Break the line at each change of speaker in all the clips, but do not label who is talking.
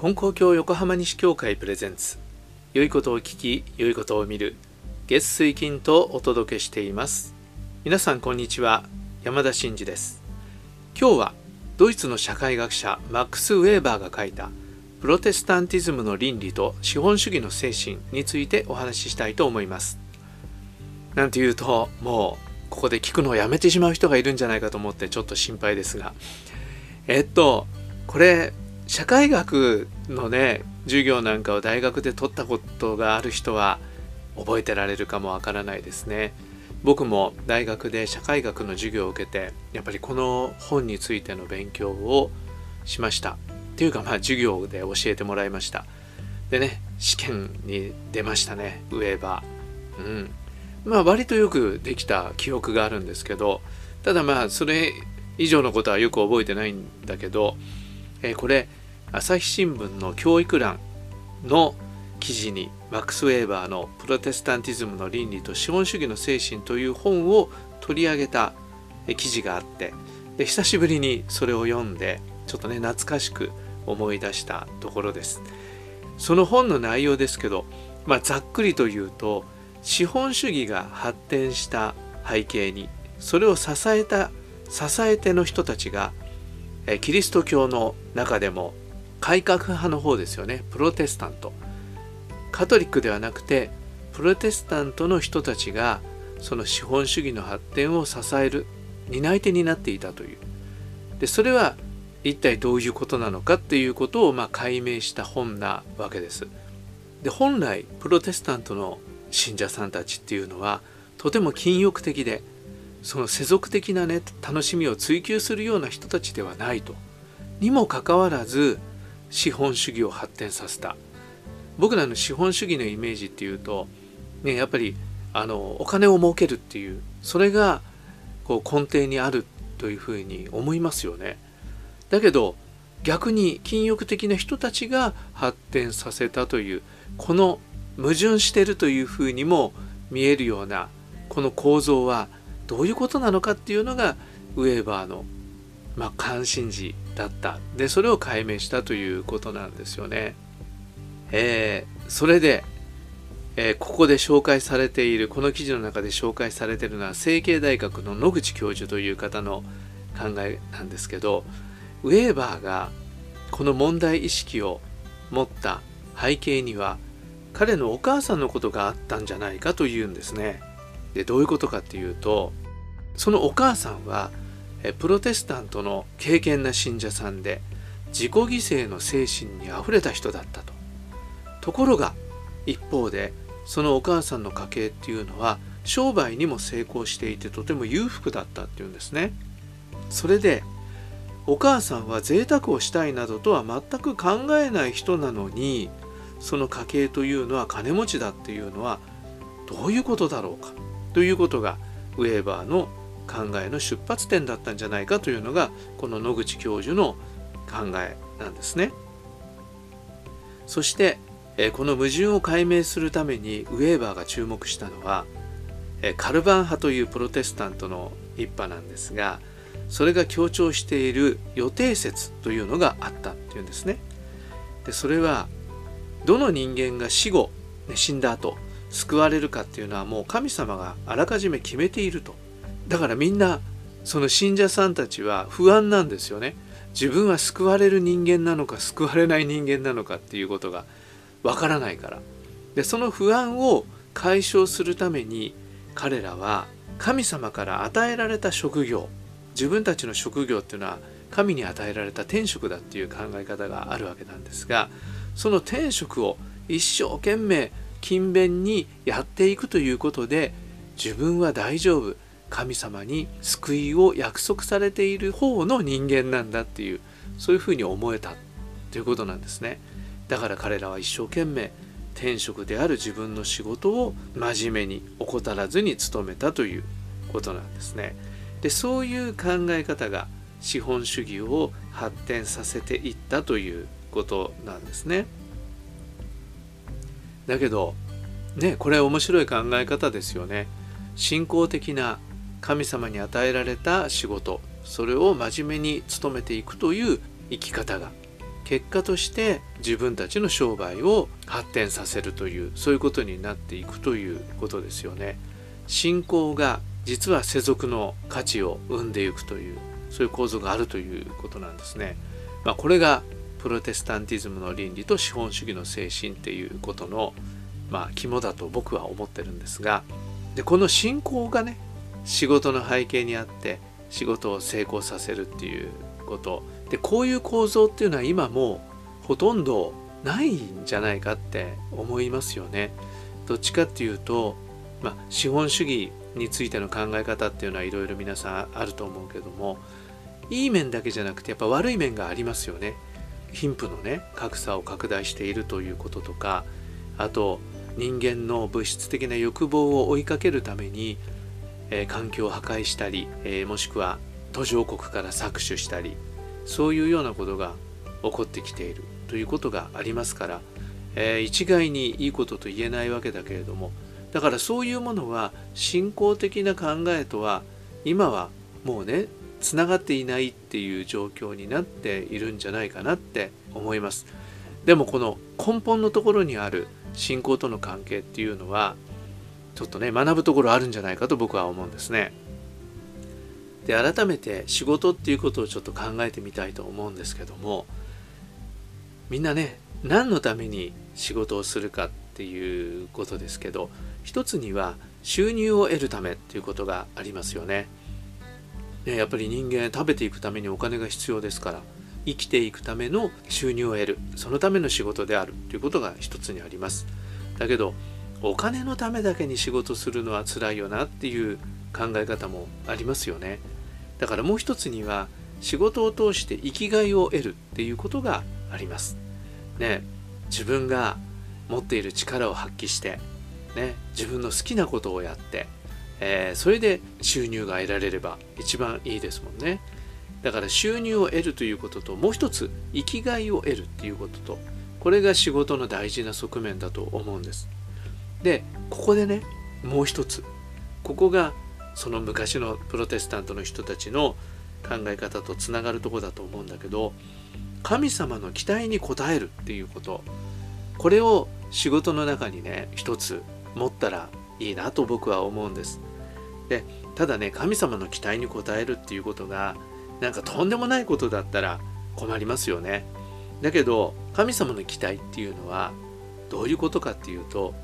金光教横浜西教会プレゼンツ。良いことを聞き良いことを見る。月水金とお届けしています。皆さんこんにちは。山田真嗣です。今日はドイツの社会学者マックス・ウェーバーが書いたプロテスタンティズムの倫理と資本主義の精神についてお話ししたいと思います。なんて言うともうここで聞くのをやめてしまう人がいるんじゃないかと思ってちょっと心配ですが。えっとこれ社会学のね授業なんかを大学で取ったことがある人は覚えてられるかもわからないですね。僕も大学で社会学の授業を受けてやっぱりこの本についての勉強をしました。っていうかまあ授業で教えてもらいました。でね試験に出ましたねウェーバー。うん。まあ割とよくできた記憶があるんですけどただまあそれ以上のことはよく覚えてないんだけど、えー、これ朝日新聞の教育欄の記事にマックス・ウェーバーの「プロテスタンティズムの倫理と資本主義の精神」という本を取り上げた記事があってで久しぶりにそれを読んでちょっとね懐かしく思い出したところです。その本の内容ですけど、まあ、ざっくりと言うと資本主義が発展した背景にそれを支えた支え手の人たちがキリスト教の中でも改革派の方ですよねプロテスタントカトリックではなくてプロテスタントの人たちがその資本主義の発展を支える担い手になっていたというでそれは一体どういうことなのかっていうことをまあ解明した本なわけです。で本来プロテスタントの信者さんたちっていうのはとても禁欲的でその世俗的なね楽しみを追求するような人たちではないと。にもかかわらず資本主義を発展させた僕らの資本主義のイメージっていうと、ね、やっぱりあのお金を儲けるっていうそれがこう根底にあるというふうに思いますよね。だけど逆に禁欲的な人たちが発展させたというこの矛盾してるというふうにも見えるようなこの構造はどういうことなのかっていうのがウェーバーのまあ、関心事だったでそれを解明したということなんですよね。えー、それで、えー、ここで紹介されているこの記事の中で紹介されているのは成蹊大学の野口教授という方の考えなんですけどウェーバーがこの問題意識を持った背景には彼のお母さんのことがあったんじゃないかというんですね。でどういうことかっていうとそのお母さんはプロテスタントの敬虔な信者さんで自己犠牲の精神にあふれた人だったと。ところが一方でそのお母さんの家系っていうのは商売にも成功していてとても裕福だったっていうんですね。それでお母さんは贅沢をしたいなどとは全く考えない人なのにその家系というのは金持ちだっていうのはどういうことだろうかということがウェーバーの考えの出発点だったんじゃないかというのがこの野口教授の考えなんですね。そしてこの矛盾を解明するためにウェーバーが注目したのはカルバン派というプロテスタントの一派なんですがそれが強調している予定説というのがあったっていうんですね。でそれはどの人間が死後死んだ後救われるかっていうのはもう神様があらかじめ決めているとだからみんなその信者さんたちは不安なんですよね。自分は救われる人間なのか救われない人間なのかっていうことがわからないから。でその不安を解消するために彼らは神様から与えられた職業自分たちの職業っていうのは神に与えられた天職だっていう考え方があるわけなんですがその天職を一生懸命勤勉にやっていくということで自分は大丈夫。神様に救いを約束されている方の人間なんだっていうそういうふうに思えたということなんですね。だから彼らは一生懸命天職である自分の仕事を真面目に怠らずに努めたということなんですね。でそういう考え方が資本主義を発展させていったということなんですね。だけどねこれ面白い考え方ですよね。信仰的な神様に与えられた仕事それを真面目に努めていくという生き方が結果として自分たちの商売を発展させるというそういうことになっていくということですよね。信仰が実は世俗の価値を生んでいくというそういう構造があるということなんですね。まあ、これがプロテスタンティズムの倫理と資本主義の精神っていうことの、まあ、肝だと僕は思ってるんですがでこの信仰がね仕事の背景にあって仕事を成功させるっていうことでこういう構造っていうのは今もうほとんどないんじゃないかって思いますよね。どっちかっていうと、まあ、資本主義についての考え方っていうのはいろいろ皆さんあると思うけどもいい面だけじゃなくてやっぱ悪い面がありますよね。貧富のね格差を拡大しているということとかあと人間の物質的な欲望を追いかけるために、えー、環境を破壊したり、えー、もしくは途上国から搾取したりそういうようなことが起こってきているということがありますから、えー、一概にいいことと言えないわけだけれどもだからそういうものは信仰的な考えとは今はもうねつながっていないっていう状況になっているんじゃないかなって思います。でもこの根本のところにある信仰との関係っていうのはちょっとね学ぶところあるんじゃないかと僕は思うんですね。で改めて仕事っていうことをちょっと考えてみたいと思うんですけどもみんなね何のために仕事をするかっていうことですけど一つには収入を得るためっていうことがありますよね。ね、やっぱり人間食べていくためにお金が必要ですから生きていくための収入を得るそのための仕事であるということが一つにあります。だけどお金のためだけに仕事するのは辛いよなっていう考え方もありますよね。だからもう一つには仕事を通して生きがいを得るっていうことがあります。ね自分が持っている力を発揮してね自分の好きなことをやってえー、それで収入が得られれば一番いいですもんね。だから収入を得るということともう一つ生きがいを得るっていうこととこれが仕事の大事な側面だと思うんです。でここでねもう一つ。ここがその昔のプロテスタントの人たちの考え方とつながるとこだと思うんだけど神様の期待に応えるっていうこと。これを仕事の中にね一つ持ったらいいなと僕は思うんです。でただね神様の期待に応えるっていうことがなんかとんでもないことだったら困りますよね。だけど神様の期待っていうのはどういうことかっていうと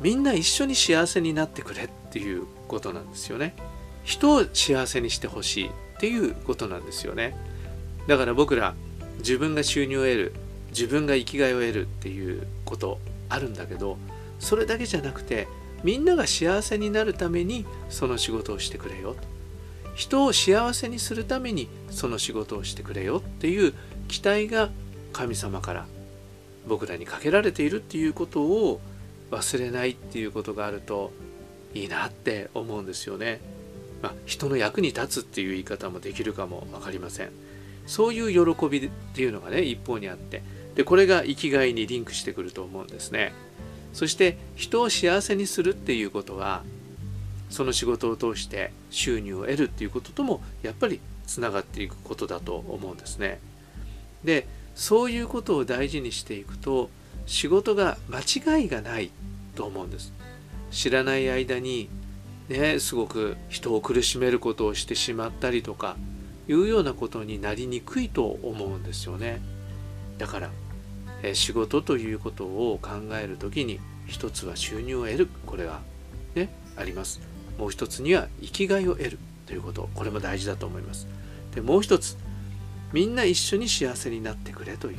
みんな一緒に幸せになってくれっていうことなんですよね。人を幸せにしてほしいっていうことなんですよね。だから僕ら自分が収入を得る自分が生きがいを得るっていうことあるんだけどそれだけじゃなくてみんなが幸せになるためにその仕事をしてくれよ。人を幸せにするためにその仕事をしてくれよっていう期待が神様から僕らにかけられているっていうことを忘れないっていうことがあるといいなって思うんですよね。まあ、人の役に立つっていう言い方もできるかも分かりません。そういう喜びっていうのがね一方にあってでこれが生きがいにリンクしてくると思うんですね。そして人を幸せにするっていうことはその仕事を通して収入を得るっていうことともやっぱりつながっていくことだと思うんですね。でそういうことを大事にしていくと仕事が間違いがないと思うんです。知らない間にねすごく人を苦しめることをしてしまったりとかいうようなことになりにくいと思うんですよね。だから仕事ということを考える時に一つは収入を得る。これはねあります。もう一つには生きがいを得るということ。これも大事だと思います。でもう一つみんな一緒に幸せになってくれという。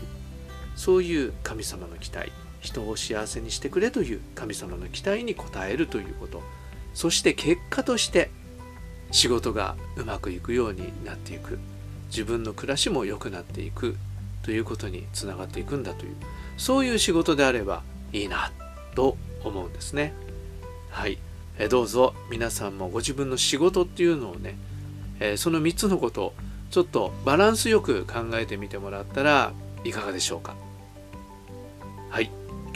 そういう神様の期待人を幸せにしてくれという神様の期待に応えるということそして結果として仕事がうまくいくようになっていく自分の暮らしも良くなっていくということにつながっていくんだというそういう仕事であればいいなと思うんですね。はい、えどうぞ皆さんもご自分の仕事っていうのをね、えその3つのことをちょっとバランスよく考えてみてもらったらいかがでしょうか。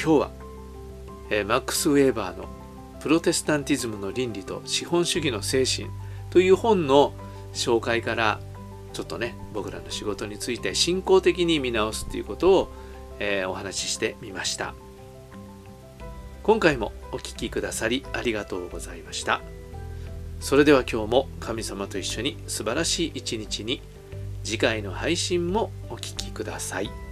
今日は、えマックス・ウェーバーの「プロテスタンティズムの倫理と資本主義の精神」という本の紹介からちょっとね僕らの仕事について信仰的に見直すということを、えー、お話ししてみました今回もお聴きくださりありがとうございましたそれでは今日も神様と一緒に素晴らしい一日に次回の配信もお聴きください。